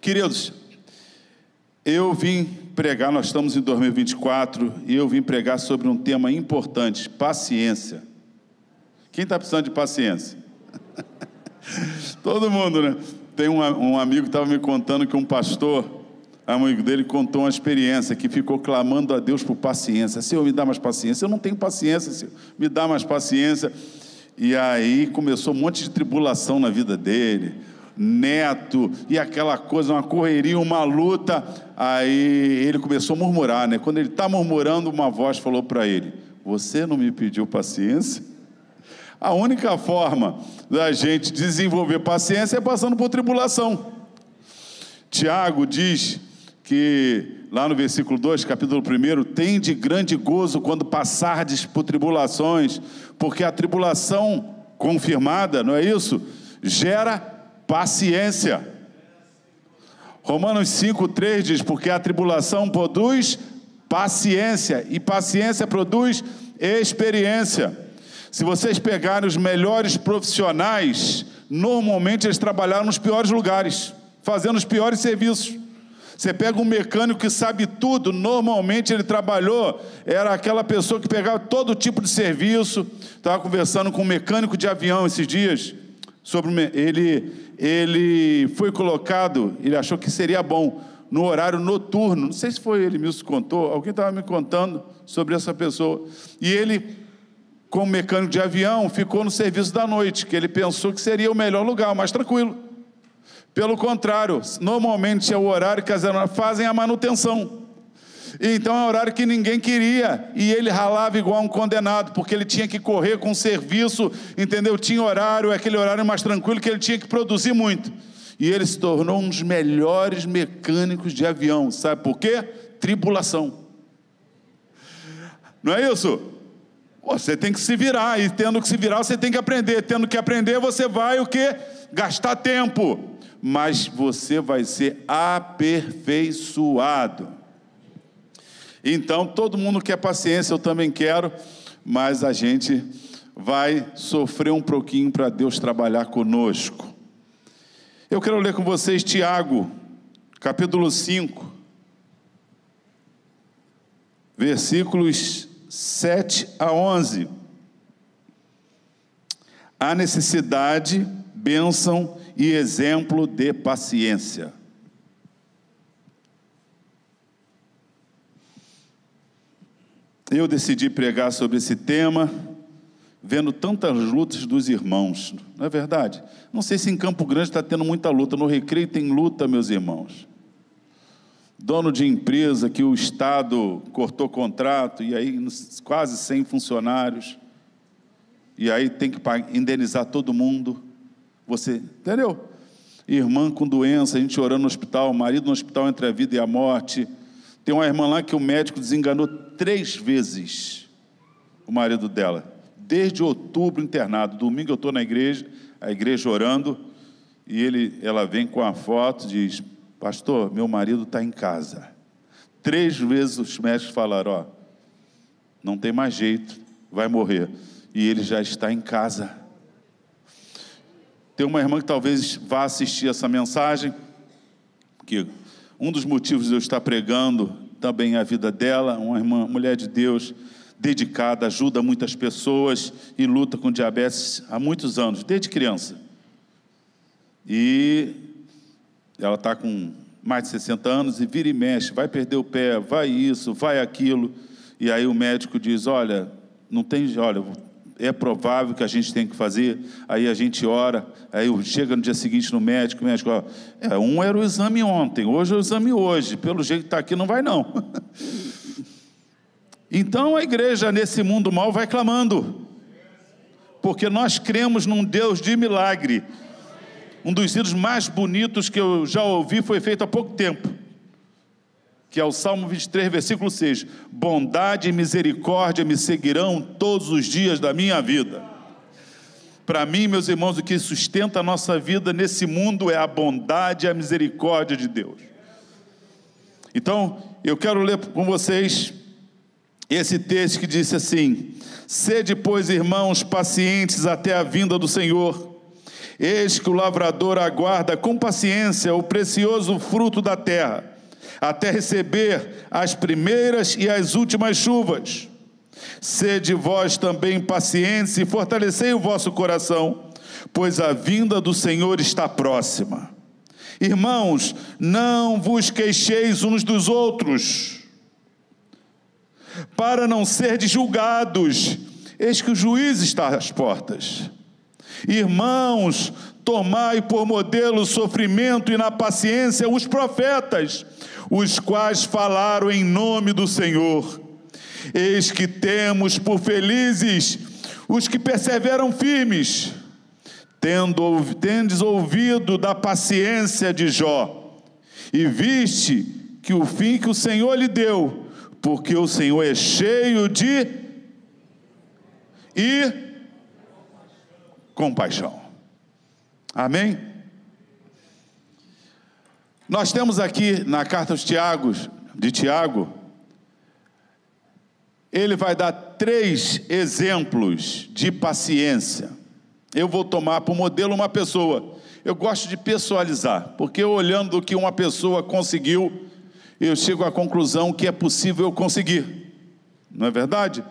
Queridos, eu vim pregar, nós estamos em 2024, e eu vim pregar sobre um tema importante: paciência. Quem está precisando de paciência? Todo mundo, né? Tem um, um amigo que estava me contando que um pastor, amigo dele, contou uma experiência que ficou clamando a Deus por paciência. Senhor, me dá mais paciência. Eu não tenho paciência, Senhor. Me dá mais paciência. E aí começou um monte de tribulação na vida dele neto, e aquela coisa, uma correria, uma luta. Aí ele começou a murmurar, né? Quando ele está murmurando, uma voz falou para ele: Você não me pediu paciência? A única forma da gente desenvolver paciência é passando por tribulação. Tiago diz que, lá no versículo 2, capítulo 1, tem de grande gozo quando passardes por tribulações, porque a tribulação confirmada, não é isso? Gera paciência. Romanos 5,3 diz: Porque a tribulação produz paciência, e paciência produz experiência. Se vocês pegarem os melhores profissionais, normalmente eles trabalharam nos piores lugares, fazendo os piores serviços. Você pega um mecânico que sabe tudo, normalmente ele trabalhou, era aquela pessoa que pegava todo tipo de serviço. Estava conversando com um mecânico de avião esses dias sobre ele ele foi colocado, ele achou que seria bom no horário noturno. Não sei se foi ele mesmo que contou, alguém estava me contando sobre essa pessoa. E ele, como mecânico de avião, ficou no serviço da noite, que ele pensou que seria o melhor lugar, mais tranquilo. Pelo contrário, normalmente é o horário que as aeronaves fazem a manutenção. Então é um horário que ninguém queria, e ele ralava igual um condenado, porque ele tinha que correr com serviço, entendeu? Tinha horário, aquele horário mais tranquilo que ele tinha que produzir muito. E ele se tornou um dos melhores mecânicos de avião, sabe por quê? Tribulação. Não é isso? Você tem que se virar, e tendo que se virar, você tem que aprender. Tendo que aprender, você vai o que? Gastar tempo. Mas você vai ser aperfeiçoado. Então, todo mundo quer paciência, eu também quero, mas a gente vai sofrer um pouquinho para Deus trabalhar conosco. Eu quero ler com vocês Tiago, capítulo 5, versículos 7 a 11. A necessidade, bênção e exemplo de paciência. Eu decidi pregar sobre esse tema, vendo tantas lutas dos irmãos, não é verdade? Não sei se em Campo Grande está tendo muita luta, no Recreio tem luta, meus irmãos. Dono de empresa que o Estado cortou contrato, e aí quase 100 funcionários, e aí tem que indenizar todo mundo. Você, entendeu? Irmã com doença, a gente orando no hospital, marido no hospital entre a vida e a morte tem uma irmã lá que o médico desenganou três vezes o marido dela, desde outubro internado. Domingo eu estou na igreja, a igreja orando, e ele, ela vem com a foto diz: Pastor, meu marido está em casa. Três vezes os médicos falaram: Ó, não tem mais jeito, vai morrer. E ele já está em casa. Tem uma irmã que talvez vá assistir essa mensagem, que um dos motivos de eu estar pregando também a vida dela, uma irmã, mulher de Deus, dedicada, ajuda muitas pessoas e luta com diabetes há muitos anos, desde criança. E ela está com mais de 60 anos e vira e mexe, vai perder o pé, vai isso, vai aquilo. E aí o médico diz: Olha, não tem, olha, é provável que a gente tem que fazer, aí a gente ora, aí chega no dia seguinte no médico, o médico, ó, é, um era o exame ontem, hoje é o exame hoje, pelo jeito que está aqui não vai não. então a igreja nesse mundo mal vai clamando, porque nós cremos num Deus de milagre. Um dos hinos mais bonitos que eu já ouvi foi feito há pouco tempo que é o Salmo 23, versículo 6: Bondade e misericórdia me seguirão todos os dias da minha vida. Para mim, meus irmãos, o que sustenta a nossa vida nesse mundo é a bondade e a misericórdia de Deus. Então, eu quero ler com vocês esse texto que disse assim: Sede, pois, irmãos, pacientes até a vinda do Senhor. Eis que o lavrador aguarda com paciência o precioso fruto da terra, até receber as primeiras e as últimas chuvas. Sede vós também pacientes e fortalecei o vosso coração, pois a vinda do Senhor está próxima. Irmãos, não vos queixeis uns dos outros, para não serdes julgados, eis que o juiz está às portas. Irmãos, tomai por modelo o sofrimento e na paciência os profetas, os quais falaram em nome do Senhor. Eis que temos por felizes os que perseveram firmes, tendo tendes ouvido da paciência de Jó, e viste que o fim que o Senhor lhe deu, porque o Senhor é cheio de e compaixão. Amém? Nós temos aqui na carta aos Tiagos, de Tiago, ele vai dar três exemplos de paciência. Eu vou tomar por modelo uma pessoa. Eu gosto de pessoalizar, porque olhando o que uma pessoa conseguiu, eu chego à conclusão que é possível eu conseguir. Não é verdade?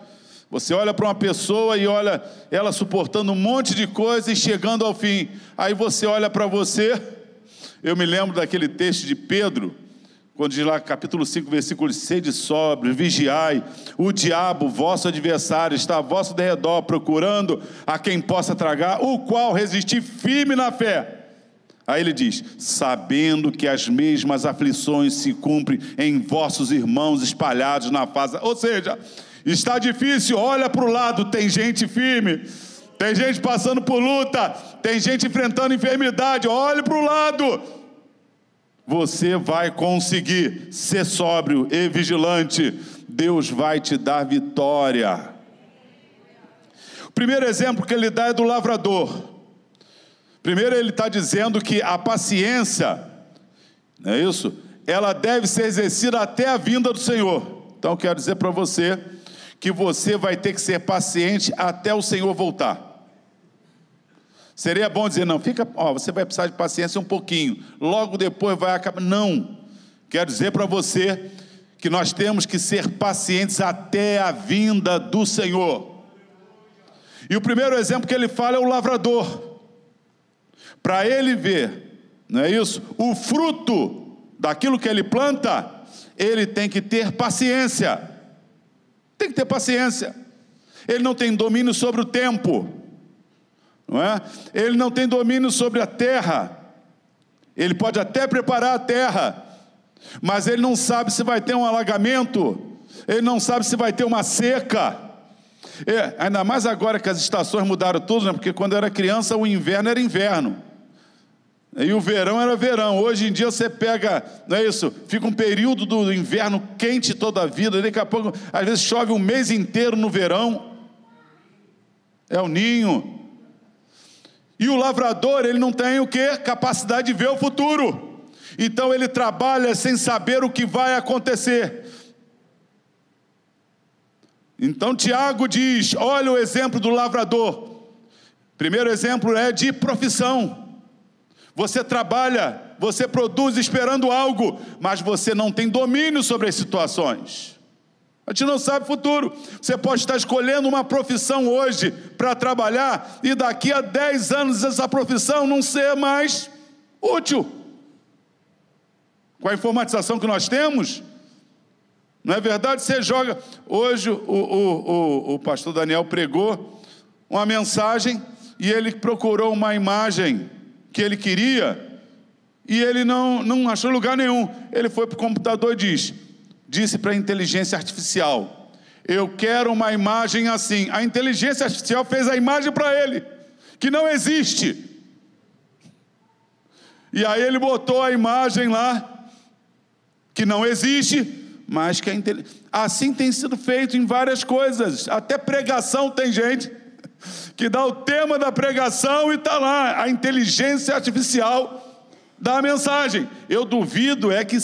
Você olha para uma pessoa e olha ela suportando um monte de coisa e chegando ao fim. Aí você olha para você. Eu me lembro daquele texto de Pedro, quando diz lá, capítulo 5, versículo 6, de sobre, vigiai, o diabo, vosso adversário, está a vosso derredor, procurando a quem possa tragar, o qual resistir firme na fé. Aí ele diz: sabendo que as mesmas aflições se cumprem em vossos irmãos espalhados na face. Ou seja, Está difícil, olha para o lado, tem gente firme, tem gente passando por luta, tem gente enfrentando enfermidade, olhe para o lado. Você vai conseguir ser sóbrio e vigilante, Deus vai te dar vitória. O primeiro exemplo que ele dá é do lavrador. Primeiro, ele está dizendo que a paciência, não é isso? Ela deve ser exercida até a vinda do Senhor. Então, quero dizer para você que você vai ter que ser paciente até o Senhor voltar. Seria bom dizer, não, fica, ó, você vai precisar de paciência um pouquinho, logo depois vai acabar. Não, quero dizer para você que nós temos que ser pacientes até a vinda do Senhor. E o primeiro exemplo que ele fala é o lavrador. Para ele ver, não é isso? O fruto daquilo que ele planta, ele tem que ter paciência. Tem que ter paciência. Ele não tem domínio sobre o tempo, não é? Ele não tem domínio sobre a terra. Ele pode até preparar a terra, mas ele não sabe se vai ter um alagamento, ele não sabe se vai ter uma seca. É, ainda mais agora que as estações mudaram tudo, né? porque quando era criança o inverno era inverno. E o verão era verão. Hoje em dia você pega, não é isso? Fica um período do inverno quente toda a vida. Daqui a pouco, às vezes chove um mês inteiro no verão. É o ninho. E o lavrador, ele não tem o que? Capacidade de ver o futuro. Então ele trabalha sem saber o que vai acontecer. Então Tiago diz: olha o exemplo do lavrador. Primeiro exemplo é de profissão. Você trabalha, você produz esperando algo, mas você não tem domínio sobre as situações. A gente não sabe o futuro. Você pode estar escolhendo uma profissão hoje para trabalhar e daqui a 10 anos essa profissão não ser mais útil. Com a informatização que nós temos, não é verdade? Você joga. Hoje o, o, o, o pastor Daniel pregou uma mensagem e ele procurou uma imagem que ele queria e ele não, não achou lugar nenhum. Ele foi para o computador e diz, disse para a inteligência artificial: Eu quero uma imagem assim. A inteligência artificial fez a imagem para ele, que não existe. E aí ele botou a imagem lá, que não existe, mas que é inteligência. Assim tem sido feito em várias coisas, até pregação tem gente que dá o tema da pregação e está lá, a inteligência artificial da mensagem. Eu duvido é que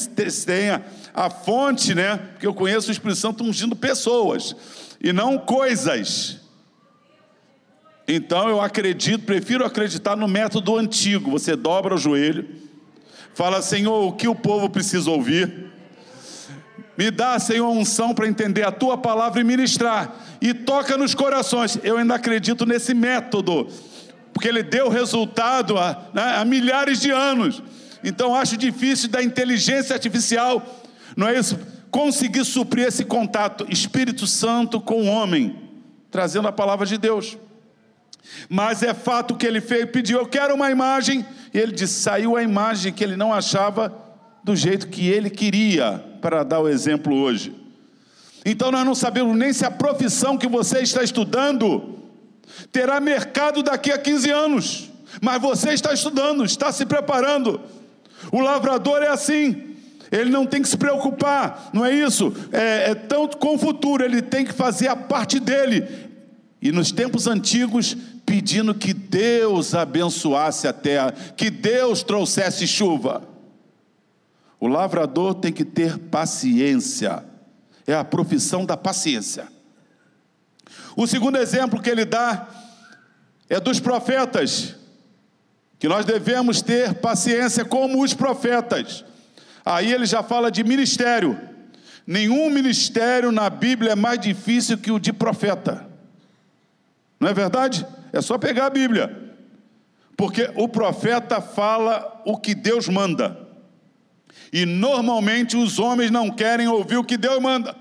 tenha a fonte, né? Porque eu conheço o Espírito Santo ungindo pessoas e não coisas. Então eu acredito, prefiro acreditar no método antigo. Você dobra o joelho, fala, Senhor, o que o povo precisa ouvir? Me dá, Senhor, unção para entender a tua palavra e ministrar. E toca nos corações. Eu ainda acredito nesse método, porque ele deu resultado há, né, há milhares de anos. Então acho difícil da inteligência artificial, não é isso? Conseguir suprir esse contato Espírito Santo com o homem, trazendo a palavra de Deus. Mas é fato que ele fez, pediu, eu quero uma imagem, e ele disse: saiu a imagem que ele não achava do jeito que ele queria, para dar o exemplo hoje. Então nós não sabemos nem se a profissão que você está estudando terá mercado daqui a 15 anos, mas você está estudando, está se preparando. O lavrador é assim, ele não tem que se preocupar, não é isso? É, é tanto com o futuro, ele tem que fazer a parte dele. E nos tempos antigos, pedindo que Deus abençoasse a terra, que Deus trouxesse chuva. O lavrador tem que ter paciência, é a profissão da paciência. O segundo exemplo que ele dá é dos profetas que nós devemos ter paciência como os profetas. Aí ele já fala de ministério. Nenhum ministério na Bíblia é mais difícil que o de profeta. Não é verdade? É só pegar a Bíblia. Porque o profeta fala o que Deus manda. E normalmente os homens não querem ouvir o que Deus manda.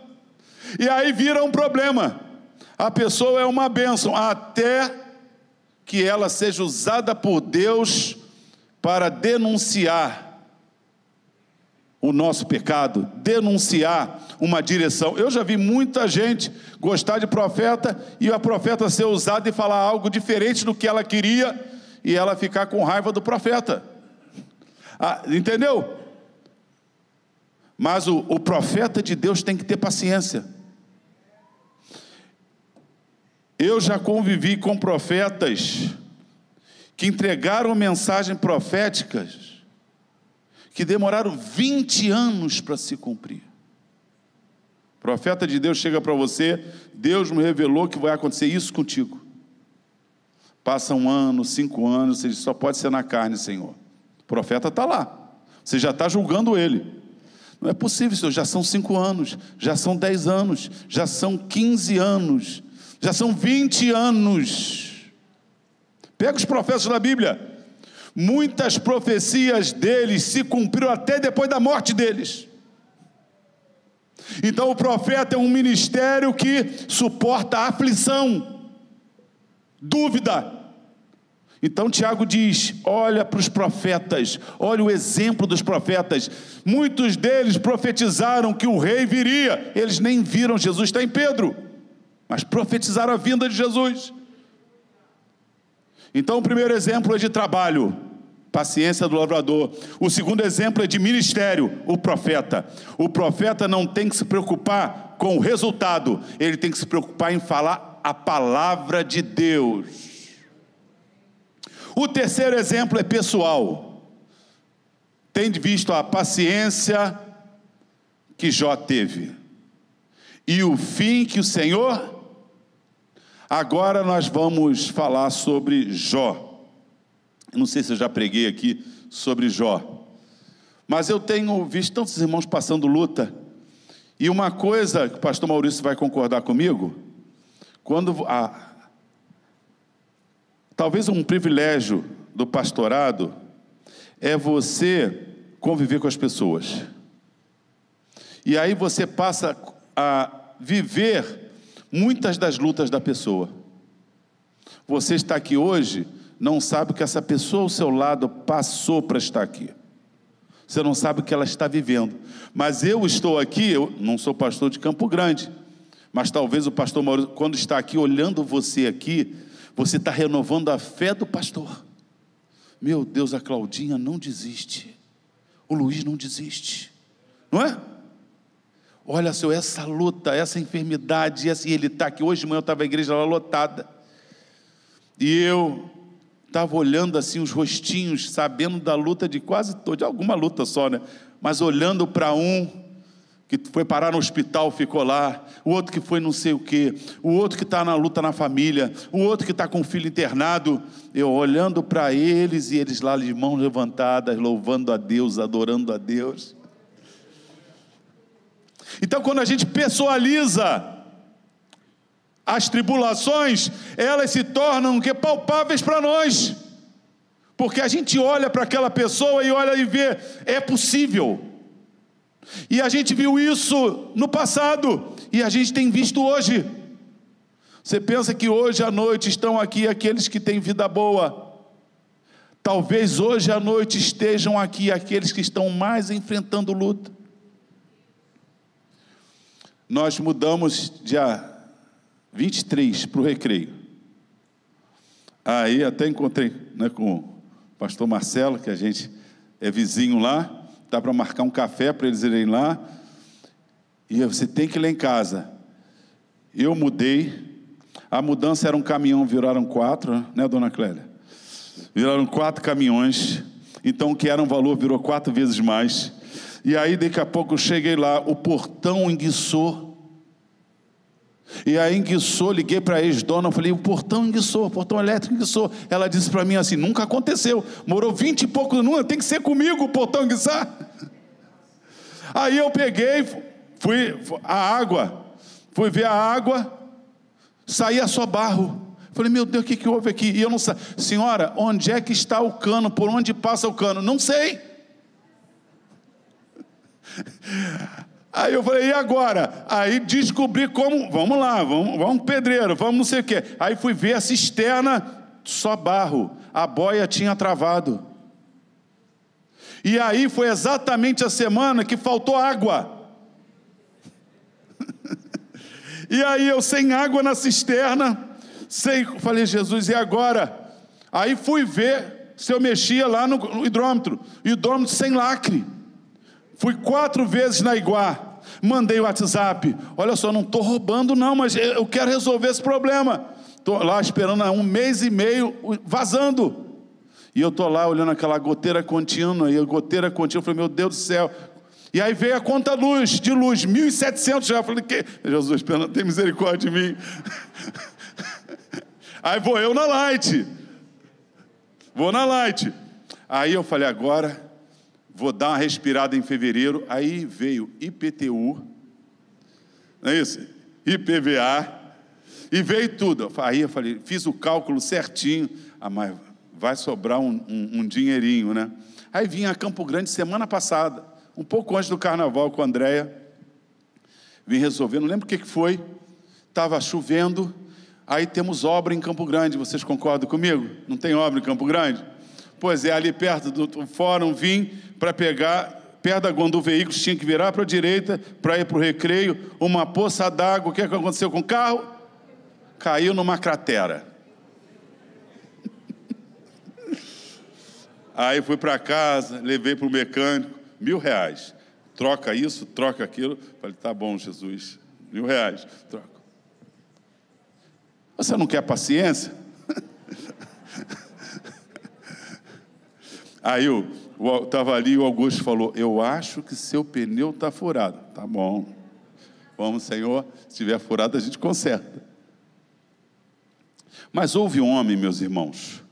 E aí vira um problema. A pessoa é uma bênção até que ela seja usada por Deus para denunciar o nosso pecado, denunciar uma direção. Eu já vi muita gente gostar de profeta e a profeta ser usada e falar algo diferente do que ela queria e ela ficar com raiva do profeta. Ah, entendeu? Mas o, o profeta de Deus tem que ter paciência. Eu já convivi com profetas que entregaram mensagens proféticas que demoraram 20 anos para se cumprir. O profeta de Deus chega para você, Deus me revelou que vai acontecer isso contigo. Passa um ano, cinco anos, você diz, só pode ser na carne, Senhor. O profeta está lá, você já está julgando ele. Não é possível, Senhor, já são cinco anos, já são dez anos, já são quinze anos já são 20 anos. Pega os profetas da Bíblia. Muitas profecias deles se cumpriram até depois da morte deles. Então o profeta é um ministério que suporta aflição, dúvida. Então Tiago diz: olha para os profetas, olha o exemplo dos profetas. Muitos deles profetizaram que o rei viria, eles nem viram Jesus, está em Pedro mas profetizaram a vinda de Jesus. Então, o primeiro exemplo é de trabalho, paciência do lavrador. O segundo exemplo é de ministério, o profeta. O profeta não tem que se preocupar com o resultado, ele tem que se preocupar em falar a palavra de Deus. O terceiro exemplo é pessoal. Tem visto a paciência que Jó teve e o fim que o Senhor Agora nós vamos falar sobre Jó. não sei se eu já preguei aqui sobre Jó, mas eu tenho visto tantos irmãos passando luta. E uma coisa que o pastor Maurício vai concordar comigo, quando a, talvez um privilégio do pastorado é você conviver com as pessoas. E aí você passa a viver muitas das lutas da pessoa. Você está aqui hoje, não sabe o que essa pessoa ao seu lado passou para estar aqui. Você não sabe o que ela está vivendo. Mas eu estou aqui, eu não sou pastor de Campo Grande, mas talvez o pastor Maurício, quando está aqui olhando você aqui, você está renovando a fé do pastor. Meu Deus, a Claudinha não desiste. O Luiz não desiste. Não é? Olha, Senhor, essa luta, essa enfermidade, e ele está aqui. Hoje de manhã eu estava a igreja lá lotada. E eu estava olhando assim os rostinhos, sabendo da luta de quase todo, de alguma luta só, né? Mas olhando para um que foi parar no hospital, ficou lá, o outro que foi não sei o quê, o outro que está na luta na família, o outro que está com o filho internado, eu olhando para eles e eles lá de mãos levantadas, louvando a Deus, adorando a Deus. Então, quando a gente pessoaliza as tribulações, elas se tornam que palpáveis para nós, porque a gente olha para aquela pessoa e olha e vê, é possível. E a gente viu isso no passado e a gente tem visto hoje. Você pensa que hoje à noite estão aqui aqueles que têm vida boa. Talvez hoje à noite estejam aqui aqueles que estão mais enfrentando luta. Nós mudamos dia 23 para o recreio. Aí até encontrei né, com o pastor Marcelo, que a gente é vizinho lá dá para marcar um café para eles irem lá. E você tem que ir lá em casa. Eu mudei. A mudança era um caminhão, viraram quatro, né, dona Clélia? Viraram quatro caminhões. Então, o que era um valor virou quatro vezes mais. E aí, daqui a pouco, eu cheguei lá, o portão enguiçou. E aí enguiçou, liguei para a ex-dona, falei, o portão enguiçou, o portão elétrico enguiçou. Ela disse para mim assim, nunca aconteceu, morou vinte e poucos anos, tem que ser comigo o portão enguiçar. Aí eu peguei, fui, a água, fui ver a água, saía só barro. Falei, meu Deus, o que, que houve aqui? E eu não sei, senhora, onde é que está o cano? Por onde passa o cano? Não sei. Aí eu falei, e agora? Aí descobri como, vamos lá, vamos, vamos pedreiro, vamos não sei o quê. Aí fui ver a cisterna, só barro, a boia tinha travado. E aí foi exatamente a semana que faltou água. e aí eu sem água na cisterna, sem, falei, Jesus, e agora? Aí fui ver se eu mexia lá no, hidrômetro, hidrômetro sem lacre. Fui quatro vezes na Iguá, mandei o WhatsApp. Olha só, não estou roubando, não, mas eu quero resolver esse problema. Estou lá esperando há um mês e meio, vazando. E eu estou lá olhando aquela goteira contínua, e a goteira contínua, eu falei, meu Deus do céu. E aí veio a conta luz, de luz, 1.700 já. Eu falei, que? Jesus, tem misericórdia de mim. Aí vou eu na Light. Vou na Light. Aí eu falei, agora vou dar uma respirada em fevereiro. Aí veio IPTU, não é isso? IPVA, e veio tudo. Aí eu falei, fiz o cálculo certinho. Ah, mas vai sobrar um, um, um dinheirinho, né? Aí vinha a Campo Grande semana passada, um pouco antes do carnaval com a Andréia. Vim resolver, não lembro o que foi. Estava chovendo, aí temos obra em Campo Grande. Vocês concordam comigo? Não tem obra em Campo Grande? Pois é, ali perto do fórum vim para pegar, perto da quando o veículo tinha que virar para a direita para ir para o recreio, uma poça d'água. O que, é que aconteceu com o carro? Caiu numa cratera. Aí fui para casa, levei para o mecânico, mil reais. Troca isso, troca aquilo. Falei, tá bom, Jesus, mil reais, troca. Você não quer paciência? Aí eu estava ali o Augusto falou: Eu acho que seu pneu está furado. Tá bom. Vamos, Senhor. Se estiver furado, a gente conserta. Mas houve um homem, meus irmãos,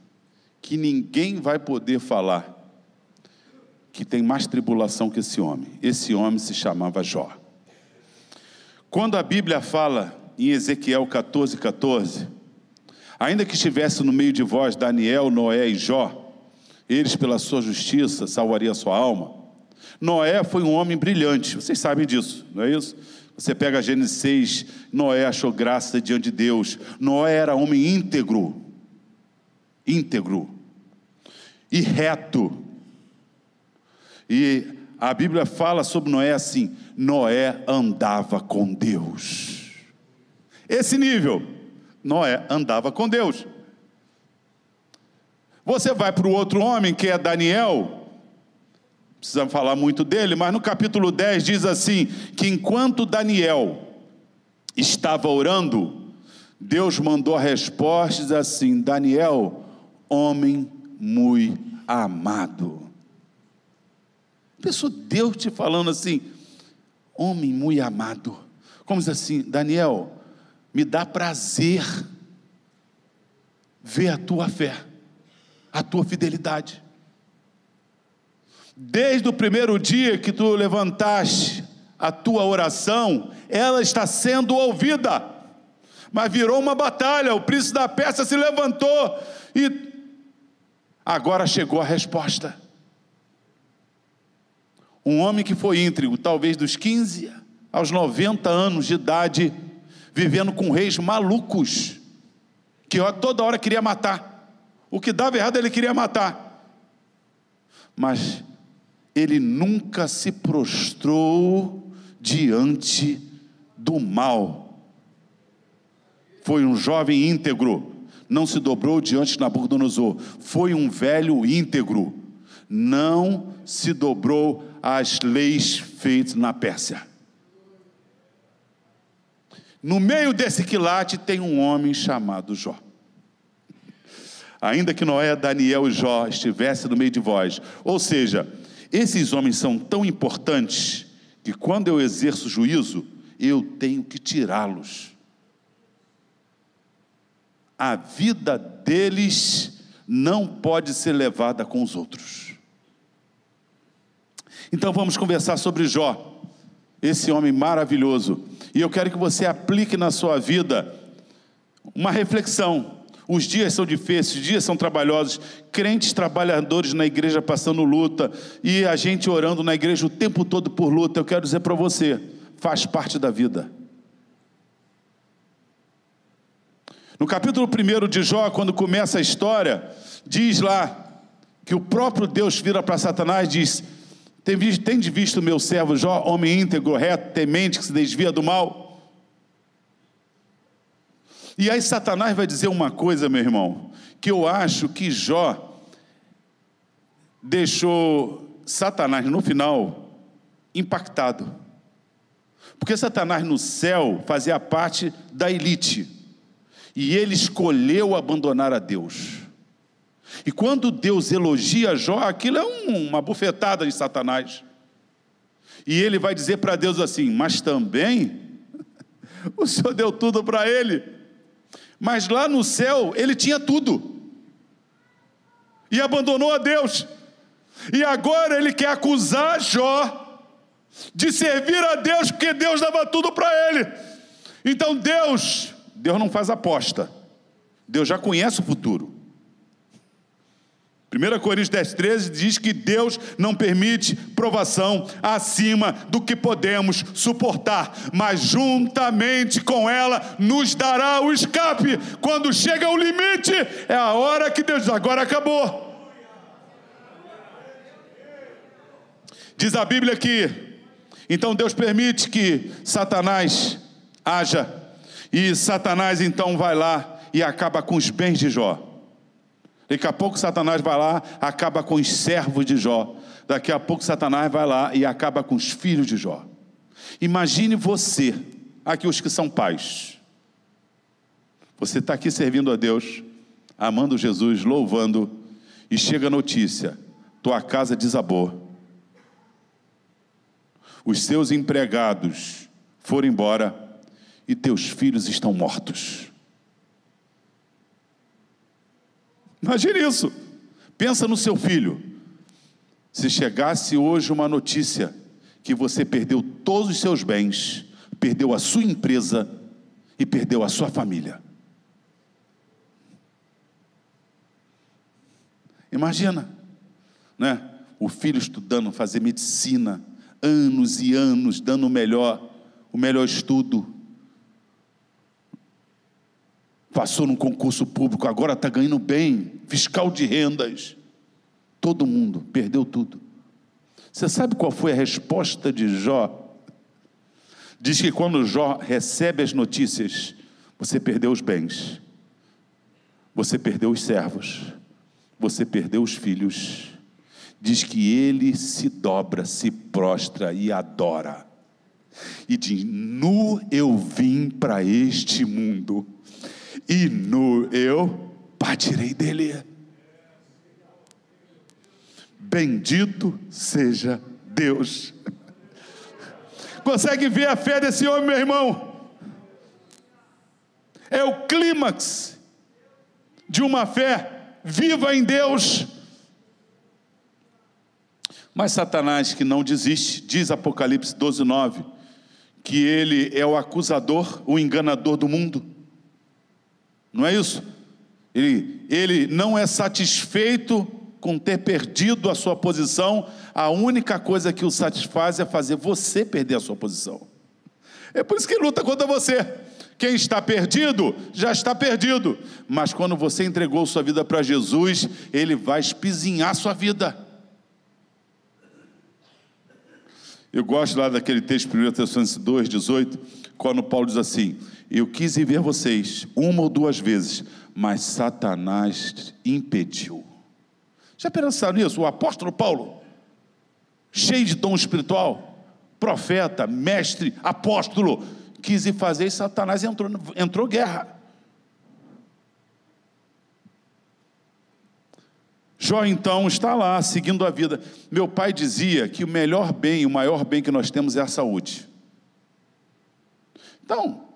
que ninguém vai poder falar que tem mais tribulação que esse homem. Esse homem se chamava Jó. Quando a Bíblia fala em Ezequiel 14, 14, ainda que estivesse no meio de vós Daniel, Noé e Jó, eles, pela sua justiça, salvariam a sua alma. Noé foi um homem brilhante, vocês sabem disso, não é isso? Você pega Gênesis 6, Noé achou graça diante de Deus. Noé era homem íntegro, íntegro e reto. E a Bíblia fala sobre Noé assim: Noé andava com Deus. Esse nível, Noé andava com Deus. Você vai para o outro homem, que é Daniel, precisamos falar muito dele, mas no capítulo 10 diz assim: que enquanto Daniel estava orando, Deus mandou a resposta assim: Daniel, homem muito amado. Pensou Deus te falando assim: homem muito amado. Como diz assim, Daniel, me dá prazer ver a tua fé, a tua fidelidade. Desde o primeiro dia que tu levantaste a tua oração, ela está sendo ouvida. Mas virou uma batalha, o príncipe da peça se levantou e agora chegou a resposta. Um homem que foi íntegro, talvez dos 15 aos 90 anos de idade, vivendo com reis malucos, que toda hora queria matar. O que dava errado ele queria matar. Mas ele nunca se prostrou diante do mal. Foi um jovem íntegro, não se dobrou diante de Nabucodonosor. Foi um velho íntegro, não se dobrou às leis feitas na Pérsia. No meio desse quilate tem um homem chamado Jó. Ainda que Noé, Daniel e Jó estivessem no meio de vós. Ou seja, esses homens são tão importantes que quando eu exerço juízo, eu tenho que tirá-los. A vida deles não pode ser levada com os outros. Então vamos conversar sobre Jó, esse homem maravilhoso. E eu quero que você aplique na sua vida uma reflexão. Os dias são difíceis, os dias são trabalhosos, crentes trabalhadores na igreja passando luta e a gente orando na igreja o tempo todo por luta. Eu quero dizer para você, faz parte da vida. No capítulo 1 de Jó, quando começa a história, diz lá que o próprio Deus vira para Satanás e diz: tem, visto, visto meu servo Jó, homem íntegro, reto, temente, que se desvia do mal? E aí Satanás vai dizer uma coisa, meu irmão, que eu acho que Jó deixou Satanás no final impactado. Porque Satanás no céu fazia parte da elite. E ele escolheu abandonar a Deus. E quando Deus elogia Jó, aquilo é um, uma bufetada de Satanás. E ele vai dizer para Deus assim: Mas também o Senhor deu tudo para ele. Mas lá no céu ele tinha tudo. E abandonou a Deus. E agora ele quer acusar Jó de servir a Deus, porque Deus dava tudo para ele. Então Deus, Deus não faz aposta. Deus já conhece o futuro. 1 Coríntios 10, 13 diz que Deus não permite provação acima do que podemos suportar, mas juntamente com ela nos dará o escape. Quando chega o limite, é a hora que Deus diz: agora acabou. Diz a Bíblia que, então Deus permite que Satanás haja, e Satanás então vai lá e acaba com os bens de Jó. Daqui a pouco Satanás vai lá, acaba com os servos de Jó. Daqui a pouco Satanás vai lá e acaba com os filhos de Jó. Imagine você, aqui os que são pais. Você está aqui servindo a Deus, amando Jesus, louvando, e chega a notícia: tua casa desabou. Os seus empregados foram embora e teus filhos estão mortos. Imagine isso. Pensa no seu filho. Se chegasse hoje uma notícia que você perdeu todos os seus bens, perdeu a sua empresa e perdeu a sua família. Imagina, né? O filho estudando, fazer medicina, anos e anos, dando o melhor, o melhor estudo, passou num concurso público, agora está ganhando bem, fiscal de rendas. Todo mundo perdeu tudo. Você sabe qual foi a resposta de Jó? Diz que quando Jó recebe as notícias, você perdeu os bens, você perdeu os servos, você perdeu os filhos. Diz que ele se dobra, se prostra e adora. E diz: Nu eu vim para este mundo e no eu partirei dele. Bendito seja Deus. Consegue ver a fé desse homem, meu irmão? É o clímax de uma fé viva em Deus. Mas Satanás, que não desiste, diz Apocalipse 12, 9, que ele é o acusador, o enganador do mundo. Não é isso? Ele, ele não é satisfeito com ter perdido a sua posição, a única coisa que o satisfaz é fazer você perder a sua posição. É por isso que ele luta contra você. Quem está perdido, já está perdido. Mas quando você entregou sua vida para Jesus, ele vai espizinhar sua vida. Eu gosto lá daquele texto, 1 Tessalonicenses 2, 18, quando Paulo diz assim: Eu quis ir ver vocês uma ou duas vezes, mas Satanás impediu. Já pensaram nisso? O apóstolo Paulo, cheio de dom espiritual, profeta, mestre, apóstolo, quis ir fazer e Satanás entrou, entrou guerra. Jó então está lá, seguindo a vida. Meu pai dizia que o melhor bem, o maior bem que nós temos é a saúde. Então,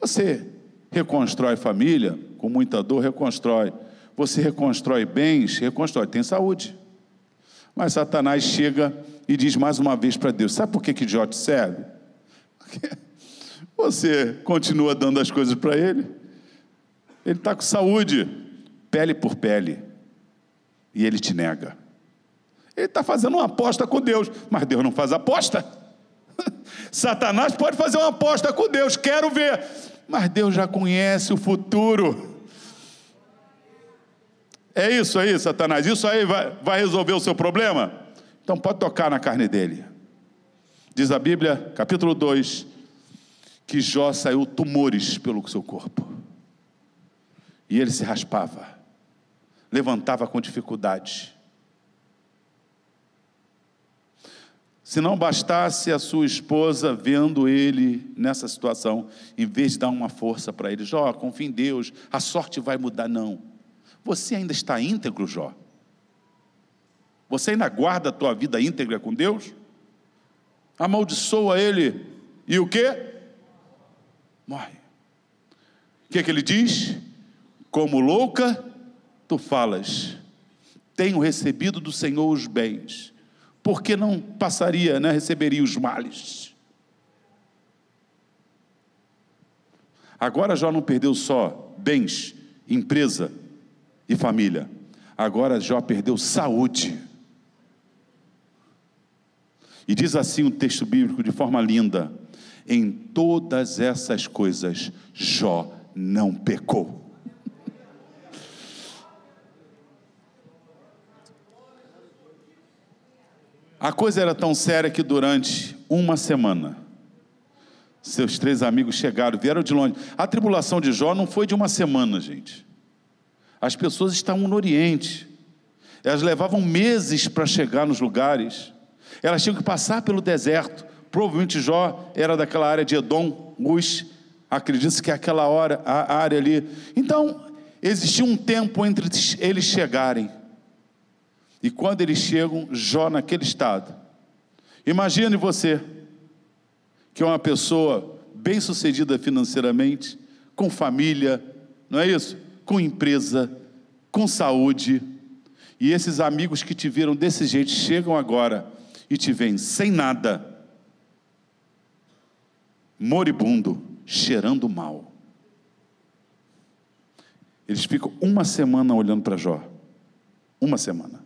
você reconstrói família, com muita dor, reconstrói. Você reconstrói bens, reconstrói, tem saúde. Mas Satanás chega e diz mais uma vez para Deus: Sabe por que, que Jó te serve? Porque você continua dando as coisas para ele, ele está com saúde, pele por pele, e ele te nega. Ele está fazendo uma aposta com Deus, mas Deus não faz aposta. Satanás pode fazer uma aposta com Deus, quero ver, mas Deus já conhece o futuro. É isso aí, Satanás, isso aí vai, vai resolver o seu problema? Então pode tocar na carne dele. Diz a Bíblia, capítulo 2, que Jó saiu tumores pelo seu corpo. E ele se raspava, levantava com dificuldade. Se não bastasse a sua esposa vendo ele nessa situação, em vez de dar uma força para ele, Jó, confia em Deus, a sorte vai mudar. Não. Você ainda está íntegro, Jó? Você ainda guarda a tua vida íntegra com Deus? Amaldiçoa ele e o quê? morre. O que, é que ele diz? Como louca, tu falas. Tenho recebido do Senhor os bens. Por que não passaria, né, receberia os males? Agora Jó não perdeu só bens, empresa e família. Agora Jó perdeu saúde. E diz assim o texto bíblico de forma linda: em todas essas coisas, Jó não pecou. A coisa era tão séria que durante uma semana, seus três amigos chegaram, vieram de longe. A tribulação de Jó não foi de uma semana, gente. As pessoas estavam no Oriente, elas levavam meses para chegar nos lugares, elas tinham que passar pelo deserto. Provavelmente Jó era daquela área de Edom, Gus, acredita-se que é aquela hora, a área ali. Então, existia um tempo entre eles chegarem. E quando eles chegam, Jó naquele estado. Imagine você, que é uma pessoa bem-sucedida financeiramente, com família, não é isso? Com empresa, com saúde. E esses amigos que te viram desse jeito chegam agora e te veem sem nada moribundo, cheirando mal. Eles ficam uma semana olhando para Jó. Uma semana.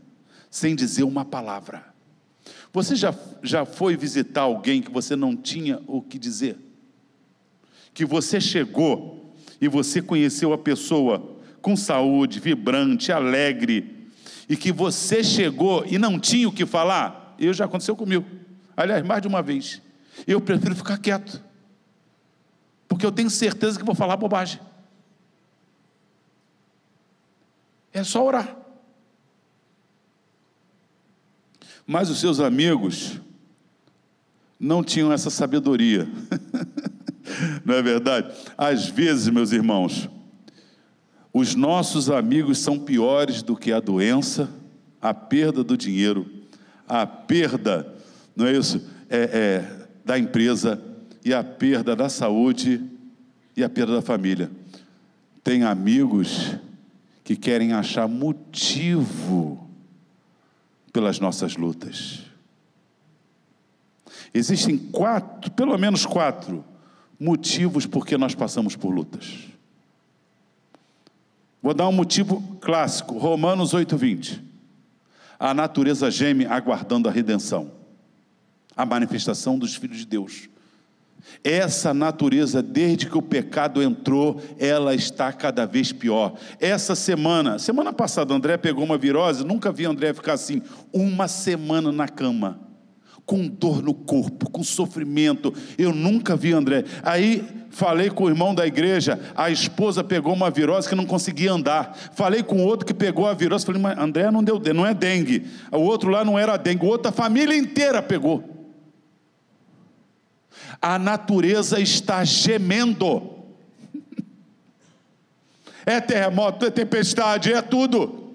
Sem dizer uma palavra. Você já, já foi visitar alguém que você não tinha o que dizer? Que você chegou e você conheceu a pessoa com saúde, vibrante, alegre, e que você chegou e não tinha o que falar? Eu já aconteceu comigo. Aliás, mais de uma vez. Eu prefiro ficar quieto porque eu tenho certeza que vou falar bobagem. É só orar. Mas os seus amigos não tinham essa sabedoria. não é verdade? Às vezes, meus irmãos, os nossos amigos são piores do que a doença, a perda do dinheiro, a perda, não é isso? É, é da empresa e a perda da saúde e a perda da família. Tem amigos que querem achar motivo pelas nossas lutas. Existem quatro, pelo menos quatro, motivos por que nós passamos por lutas. Vou dar um motivo clássico, Romanos 8:20. A natureza geme aguardando a redenção, a manifestação dos filhos de Deus. Essa natureza, desde que o pecado entrou, ela está cada vez pior. Essa semana, semana passada, André pegou uma virose, nunca vi André ficar assim, uma semana na cama, com dor no corpo, com sofrimento. Eu nunca vi André. Aí falei com o irmão da igreja, a esposa pegou uma virose que não conseguia andar. Falei com outro que pegou a virose, falei, mas André não deu, não é dengue. O outro lá não era dengue, o outro a família inteira pegou a natureza está gemendo. É terremoto, é tempestade, é tudo.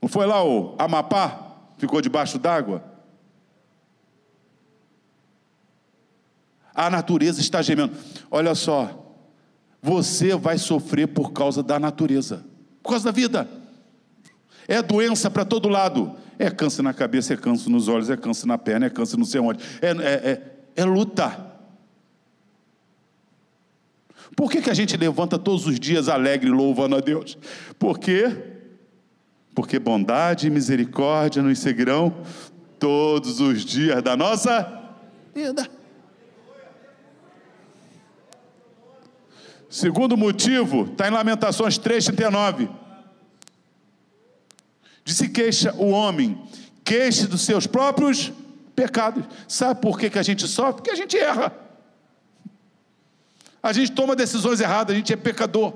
Não foi lá o Amapá? Ficou debaixo d'água? A natureza está gemendo. Olha só, você vai sofrer por causa da natureza, por causa da vida. É doença para todo lado. É câncer na cabeça, é câncer nos olhos, é câncer na perna, é câncer não sei onde. É, é, é, é luta. Por que, que a gente levanta todos os dias alegre, louvando a Deus? Por quê? Porque bondade e misericórdia nos seguirão todos os dias da nossa vida. Segundo motivo, está em Lamentações 3,39. De se queixa o homem, queixe dos seus próprios pecados. Sabe por que, que a gente sofre? Porque a gente erra. A gente toma decisões erradas, a gente é pecador.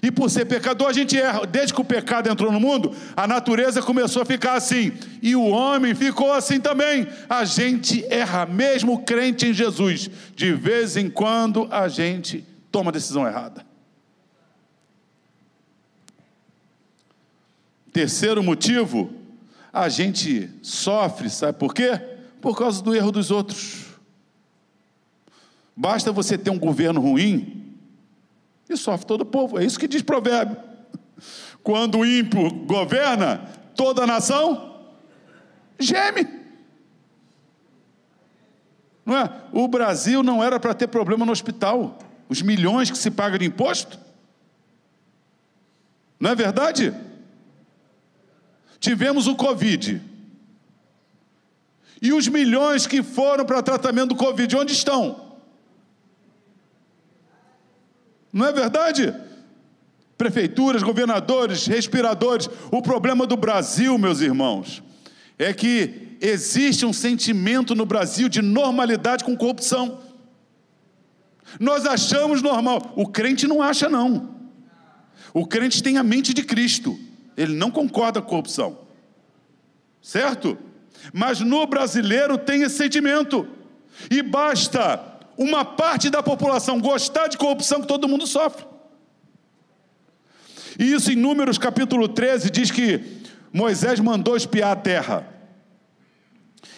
E por ser pecador, a gente erra. Desde que o pecado entrou no mundo, a natureza começou a ficar assim. E o homem ficou assim também. A gente erra, mesmo crente em Jesus. De vez em quando a gente toma decisão errada. Terceiro motivo, a gente sofre, sabe por quê? Por causa do erro dos outros. Basta você ter um governo ruim e sofre todo o povo. É isso que diz provérbio. Quando o ímpio governa, toda a nação geme. Não é? O Brasil não era para ter problema no hospital. Os milhões que se pagam de imposto. Não é verdade? Tivemos o Covid. E os milhões que foram para tratamento do Covid, onde estão? Não é verdade? Prefeituras, governadores, respiradores. O problema do Brasil, meus irmãos, é que existe um sentimento no Brasil de normalidade com corrupção. Nós achamos normal. O crente não acha, não. O crente tem a mente de Cristo. Ele não concorda com a corrupção. Certo? Mas no brasileiro tem esse sentimento. E basta uma parte da população gostar de corrupção que todo mundo sofre. E isso em Números capítulo 13 diz que Moisés mandou espiar a terra.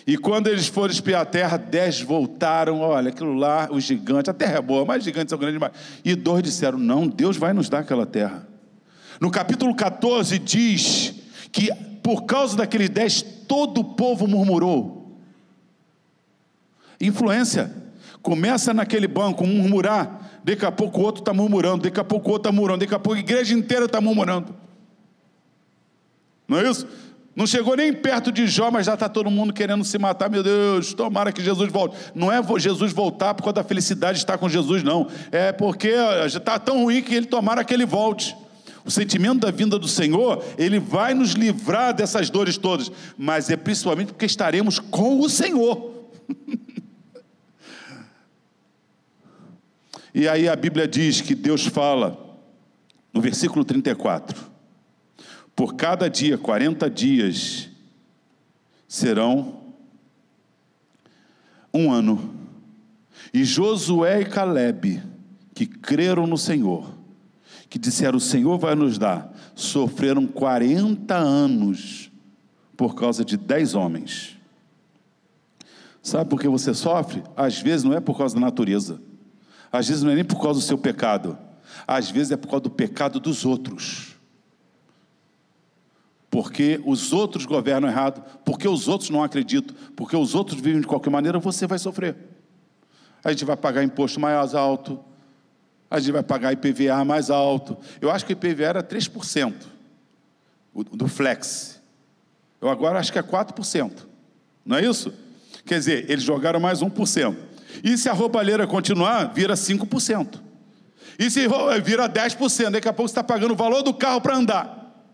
E quando eles foram espiar a terra, dez voltaram, olha, aquilo lá, os gigantes, a terra é boa, mas gigantes são grandes demais. E dois disseram, não, Deus vai nos dar aquela terra. No capítulo 14 diz que por causa daqueles dez, todo o povo murmurou. Influência. Começa naquele banco, murmurar, daqui a pouco o outro está murmurando, daqui a pouco o outro está murmurando, daqui a pouco a igreja inteira está murmurando. Não é isso? Não chegou nem perto de Jó, mas já está todo mundo querendo se matar. Meu Deus, tomara que Jesus volte. Não é Jesus voltar por causa da felicidade de estar com Jesus, não. É porque está tão ruim que ele tomara que ele volte. O sentimento da vinda do Senhor, ele vai nos livrar dessas dores todas, mas é principalmente porque estaremos com o Senhor. e aí a Bíblia diz que Deus fala, no versículo 34, por cada dia, 40 dias, serão um ano. E Josué e Caleb, que creram no Senhor, que disseram: O Senhor vai nos dar, sofreram 40 anos por causa de 10 homens. Sabe por que você sofre? Às vezes não é por causa da natureza. Às vezes não é nem por causa do seu pecado. Às vezes é por causa do pecado dos outros. Porque os outros governam errado, porque os outros não acreditam, porque os outros vivem de qualquer maneira, você vai sofrer. A gente vai pagar imposto mais alto, a gente vai pagar IPVA mais alto. Eu acho que o IPVA era 3%, do flex. Eu agora acho que é 4%. Não é isso? Quer dizer, eles jogaram mais 1%. E se a roubalheira continuar, vira 5%. E se vira 10%, daqui a pouco você está pagando o valor do carro para andar.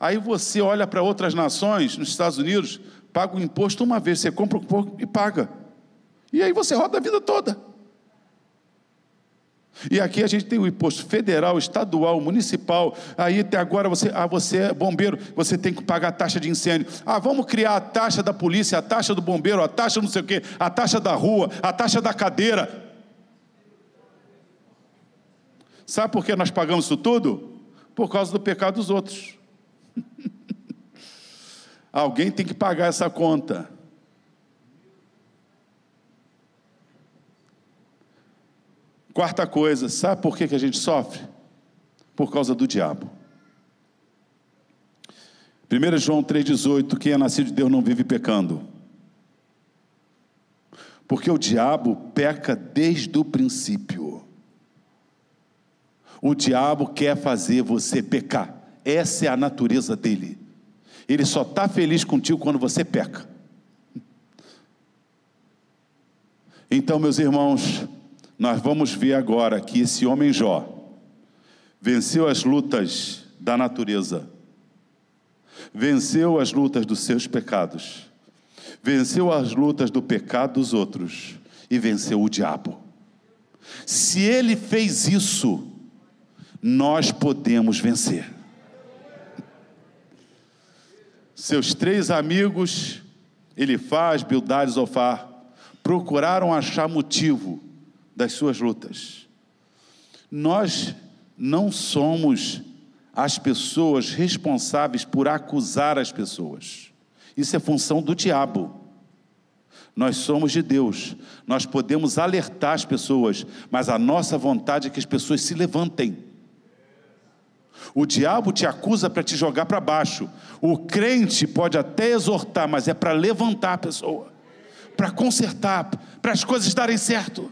Aí você olha para outras nações, nos Estados Unidos, paga o imposto uma vez, você compra um pouco e paga. E aí você roda a vida toda. E aqui a gente tem o imposto federal, estadual, municipal. Aí até agora você, ah, você é bombeiro, você tem que pagar a taxa de incêndio. Ah, vamos criar a taxa da polícia, a taxa do bombeiro, a taxa não sei o quê, a taxa da rua, a taxa da cadeira. Sabe por que nós pagamos isso tudo? Por causa do pecado dos outros. Alguém tem que pagar essa conta. Quarta coisa, sabe por que, que a gente sofre? Por causa do diabo. 1 João 3,18: Quem é nascido de Deus não vive pecando. Porque o diabo peca desde o princípio. O diabo quer fazer você pecar. Essa é a natureza dele. Ele só está feliz contigo quando você peca. Então, meus irmãos, nós vamos ver agora que esse homem Jó venceu as lutas da natureza, venceu as lutas dos seus pecados, venceu as lutas do pecado dos outros e venceu o diabo. Se ele fez isso, nós podemos vencer. Seus três amigos, Elifaz, Bildad e Zofar, procuraram achar motivo das suas lutas. Nós não somos as pessoas responsáveis por acusar as pessoas. Isso é função do diabo. Nós somos de Deus. Nós podemos alertar as pessoas, mas a nossa vontade é que as pessoas se levantem. O diabo te acusa para te jogar para baixo. O crente pode até exortar, mas é para levantar a pessoa, para consertar, para as coisas darem certo.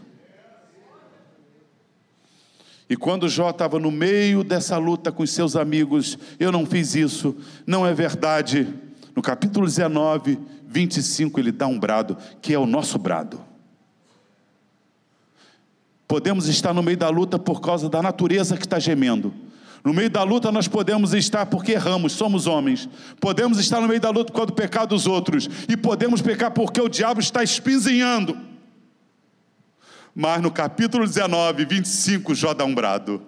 E quando Jó estava no meio dessa luta com os seus amigos, eu não fiz isso, não é verdade. No capítulo 19, 25, ele dá um brado, que é o nosso brado. Podemos estar no meio da luta por causa da natureza que está gemendo. No meio da luta nós podemos estar porque erramos, somos homens. Podemos estar no meio da luta por causa do pecado dos outros. E podemos pecar porque o diabo está espinzinhando. Mas no capítulo 19, 25, Jó dá um brado.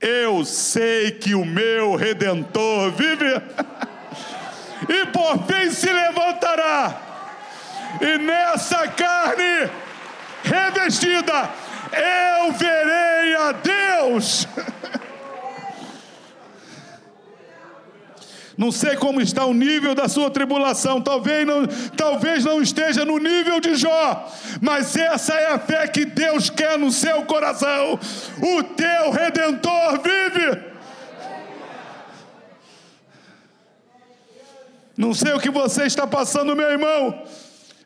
Eu sei que o meu redentor vive e por fim se levantará. E nessa carne revestida eu verei a Deus. Não sei como está o nível da sua tribulação, talvez não, talvez não esteja no nível de Jó, mas essa é a fé que Deus quer no seu coração. O teu redentor vive. Não sei o que você está passando, meu irmão.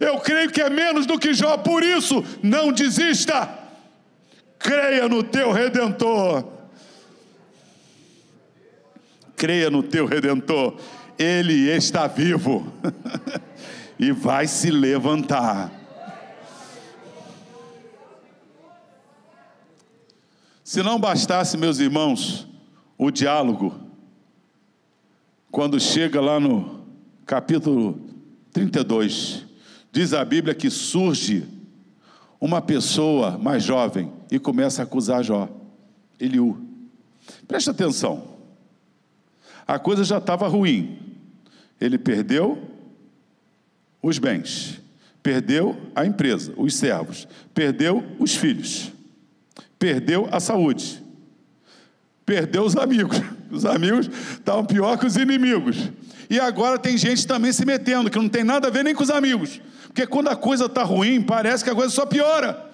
Eu creio que é menos do que Jó, por isso, não desista. Creia no teu redentor creia no teu redentor, ele está vivo e vai se levantar. Se não bastasse, meus irmãos, o diálogo, quando chega lá no capítulo 32, diz a Bíblia que surge uma pessoa mais jovem e começa a acusar Jó, Eliú. Presta atenção a coisa já estava ruim. Ele perdeu os bens, perdeu a empresa, os servos, perdeu os filhos, perdeu a saúde, perdeu os amigos. Os amigos estavam pior que os inimigos. E agora tem gente também se metendo, que não tem nada a ver nem com os amigos. Porque quando a coisa está ruim, parece que a coisa só piora.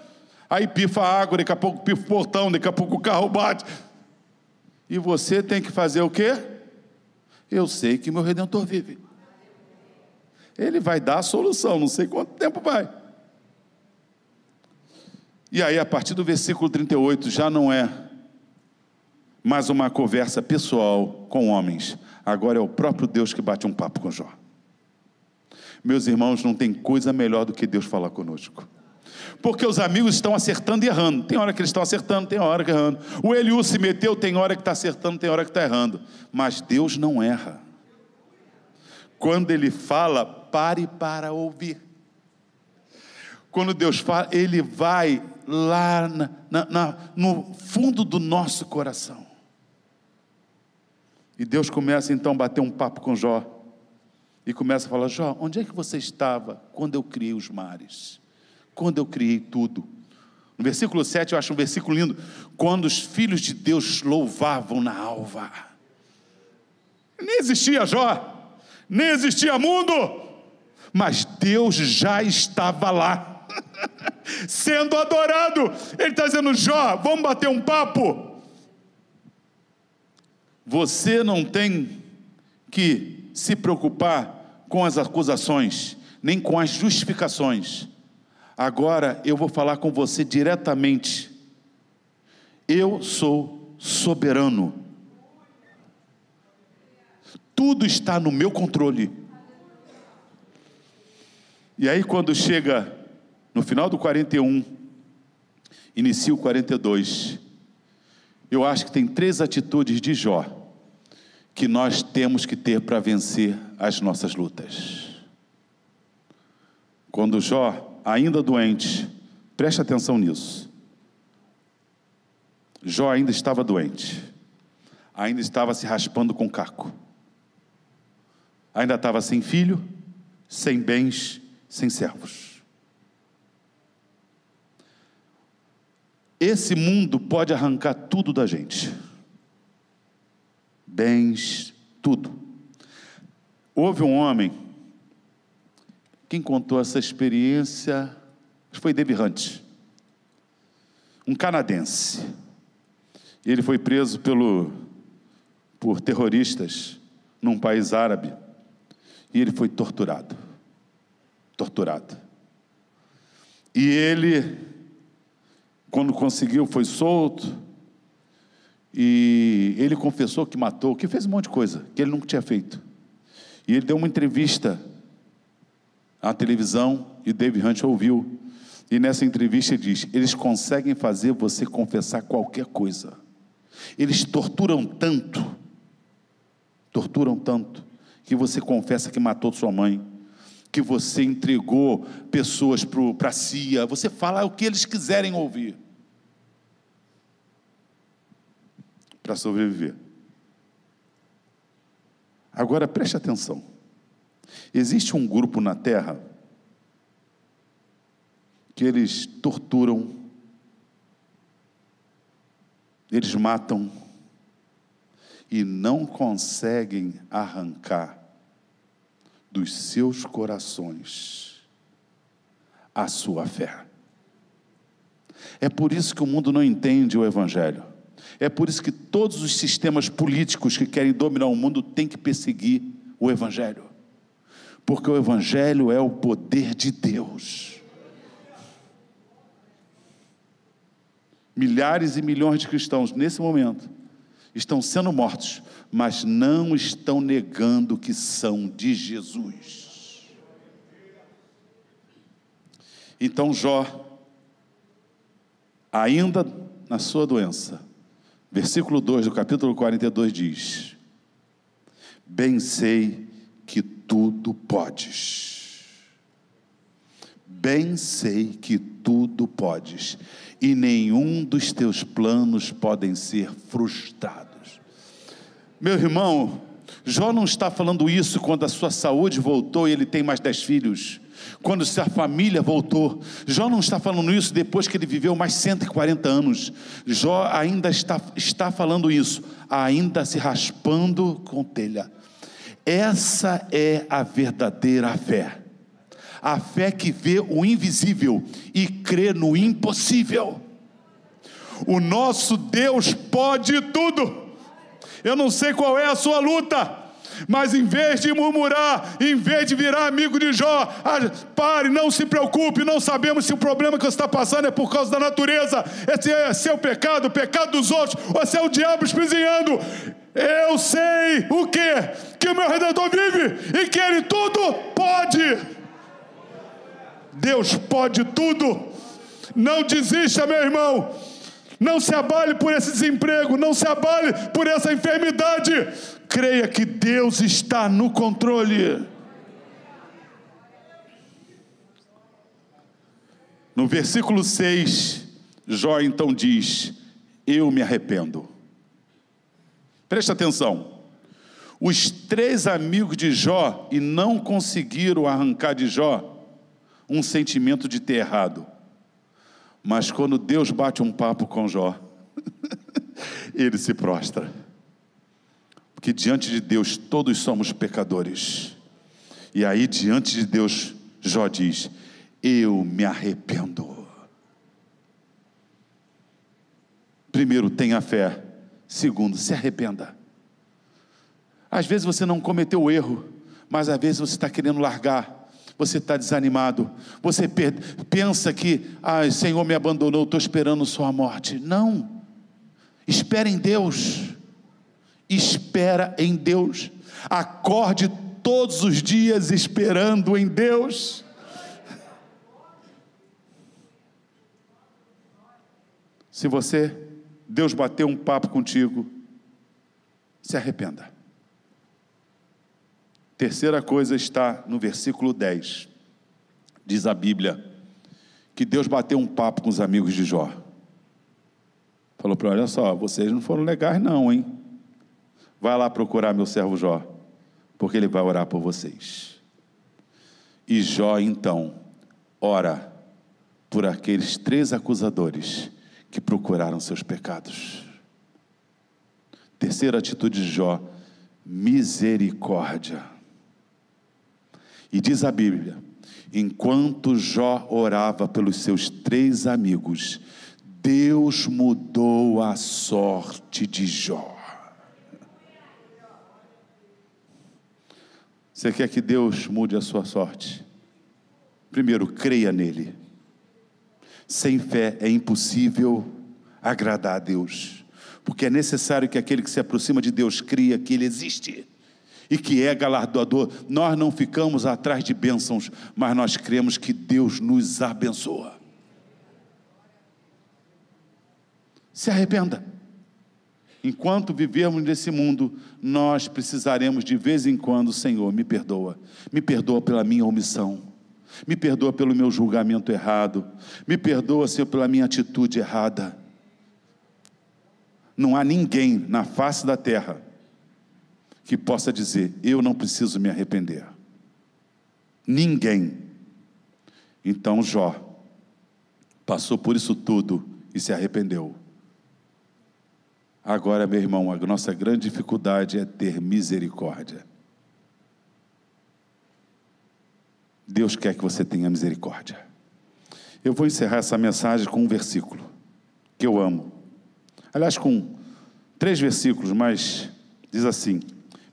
Aí pifa a água, daqui a pouco pifa o portão, daqui a pouco o carro bate. E você tem que fazer o quê? Eu sei que meu redentor vive. Ele vai dar a solução, não sei quanto tempo vai. E aí, a partir do versículo 38, já não é mais uma conversa pessoal com homens. Agora é o próprio Deus que bate um papo com Jó. Meus irmãos, não tem coisa melhor do que Deus falar conosco. Porque os amigos estão acertando e errando. Tem hora que eles estão acertando, tem hora que errando. O Eliú se meteu, tem hora que está acertando, tem hora que está errando. Mas Deus não erra. Quando Ele fala, pare para ouvir. Quando Deus fala, Ele vai lá na, na, na, no fundo do nosso coração. E Deus começa então a bater um papo com Jó. E começa a falar: Jó, onde é que você estava quando eu criei os mares? Quando eu criei tudo? No versículo 7 eu acho um versículo lindo. Quando os filhos de Deus louvavam na alva. Nem existia Jó, nem existia mundo, mas Deus já estava lá, sendo adorado. Ele está dizendo: Jó, vamos bater um papo. Você não tem que se preocupar com as acusações, nem com as justificações. Agora eu vou falar com você diretamente. Eu sou soberano. Tudo está no meu controle. E aí, quando chega no final do 41, inicia o 42, eu acho que tem três atitudes de Jó que nós temos que ter para vencer as nossas lutas. Quando Jó, ainda doente, preste atenção nisso. Jó ainda estava doente, ainda estava se raspando com caco, ainda estava sem filho, sem bens, sem servos. Esse mundo pode arrancar tudo da gente bens, tudo. Houve um homem, quem contou essa experiência foi David Hunt, um canadense. Ele foi preso pelo, por terroristas num país árabe e ele foi torturado. Torturado. E ele, quando conseguiu, foi solto e ele confessou que matou, que fez um monte de coisa que ele nunca tinha feito. E ele deu uma entrevista à televisão e David Hunt ouviu. E nessa entrevista ele diz: eles conseguem fazer você confessar qualquer coisa. Eles torturam tanto, torturam tanto, que você confessa que matou sua mãe, que você entregou pessoas para a CIA, você fala o que eles quiserem ouvir. para sobreviver. Agora preste atenção. Existe um grupo na Terra que eles torturam, eles matam e não conseguem arrancar dos seus corações a sua fé. É por isso que o mundo não entende o Evangelho. É por isso que todos os sistemas políticos que querem dominar o mundo têm que perseguir o Evangelho. Porque o Evangelho é o poder de Deus. Milhares e milhões de cristãos, nesse momento, estão sendo mortos, mas não estão negando que são de Jesus. Então Jó, ainda na sua doença, Versículo 2 do capítulo 42 diz: Bem sei tudo podes. Bem sei que tudo podes, e nenhum dos teus planos podem ser frustrados. Meu irmão, Jó não está falando isso quando a sua saúde voltou e ele tem mais dez filhos quando sua família voltou. Jó não está falando isso depois que ele viveu mais 140 anos. Jó ainda está, está falando isso, ainda se raspando com telha. Essa é a verdadeira fé. A fé que vê o invisível e crê no impossível. O nosso Deus pode tudo. Eu não sei qual é a sua luta, mas em vez de murmurar, em vez de virar amigo de Jó, ah, pare, não se preocupe, não sabemos se o problema que você está passando é por causa da natureza, se é seu pecado, o pecado dos outros, ou se é o diabo espizinhando. Eu sei o que? Que o meu redentor vive e que ele tudo pode. Deus pode tudo. Não desista, meu irmão. Não se abale por esse desemprego, não se abale por essa enfermidade. Creia que Deus está no controle. No versículo 6, Jó então diz: Eu me arrependo. Preste atenção. Os três amigos de Jó e não conseguiram arrancar de Jó um sentimento de ter errado. Mas quando Deus bate um papo com Jó, ele se prostra. Porque diante de Deus todos somos pecadores. E aí, diante de Deus, Jó diz: Eu me arrependo. Primeiro, tenha fé. Segundo, se arrependa. Às vezes você não cometeu erro, mas às vezes você está querendo largar você está desanimado, você pensa que, ah, Senhor me abandonou, estou esperando sua morte. Não, espera em Deus, espera em Deus, acorde todos os dias esperando em Deus. Se você, Deus bateu um papo contigo, se arrependa. Terceira coisa está no versículo 10. Diz a Bíblia que Deus bateu um papo com os amigos de Jó. Falou para olha só, vocês não foram legais não, hein? Vai lá procurar meu servo Jó, porque ele vai orar por vocês. E Jó então ora por aqueles três acusadores que procuraram seus pecados. Terceira atitude de Jó, misericórdia. E diz a Bíblia: enquanto Jó orava pelos seus três amigos, Deus mudou a sorte de Jó. Você quer que Deus mude a sua sorte? Primeiro, creia nele. Sem fé é impossível agradar a Deus, porque é necessário que aquele que se aproxima de Deus cria que Ele existe e que é galardoador. Nós não ficamos atrás de bênçãos, mas nós cremos que Deus nos abençoa. Se arrependa. Enquanto vivermos nesse mundo, nós precisaremos de vez em quando, Senhor, me perdoa. Me perdoa pela minha omissão. Me perdoa pelo meu julgamento errado. Me perdoa, Senhor, pela minha atitude errada. Não há ninguém na face da terra que possa dizer: Eu não preciso me arrepender. Ninguém. Então Jó passou por isso tudo e se arrependeu. Agora, meu irmão, a nossa grande dificuldade é ter misericórdia. Deus quer que você tenha misericórdia. Eu vou encerrar essa mensagem com um versículo que eu amo. Aliás, com três versículos, mas diz assim: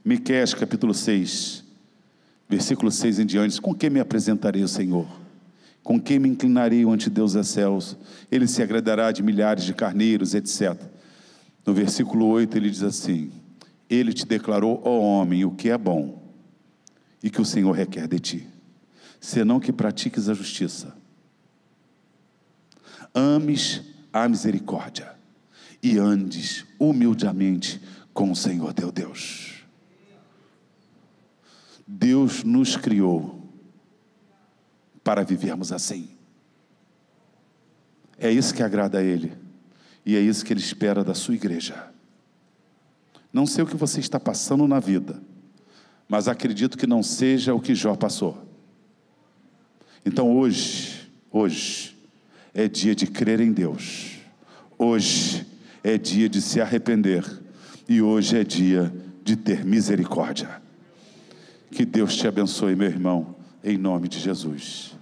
Miqueias capítulo 6, versículo 6 em diante, com quem me apresentarei o Senhor? Com quem me inclinarei ante Deus dos céus? Ele se agradará de milhares de carneiros, etc. No versículo 8 ele diz assim: Ele te declarou, ó homem, o que é bom e que o Senhor requer de ti, senão que pratiques a justiça, ames a misericórdia e andes humildemente com o Senhor teu Deus. Deus nos criou para vivermos assim. É isso que agrada a Ele, e é isso que Ele espera da sua igreja. Não sei o que você está passando na vida, mas acredito que não seja o que Jó passou. Então hoje, hoje, é dia de crer em Deus, hoje é dia de se arrepender, e hoje é dia de ter misericórdia. Que Deus te abençoe, meu irmão, em nome de Jesus.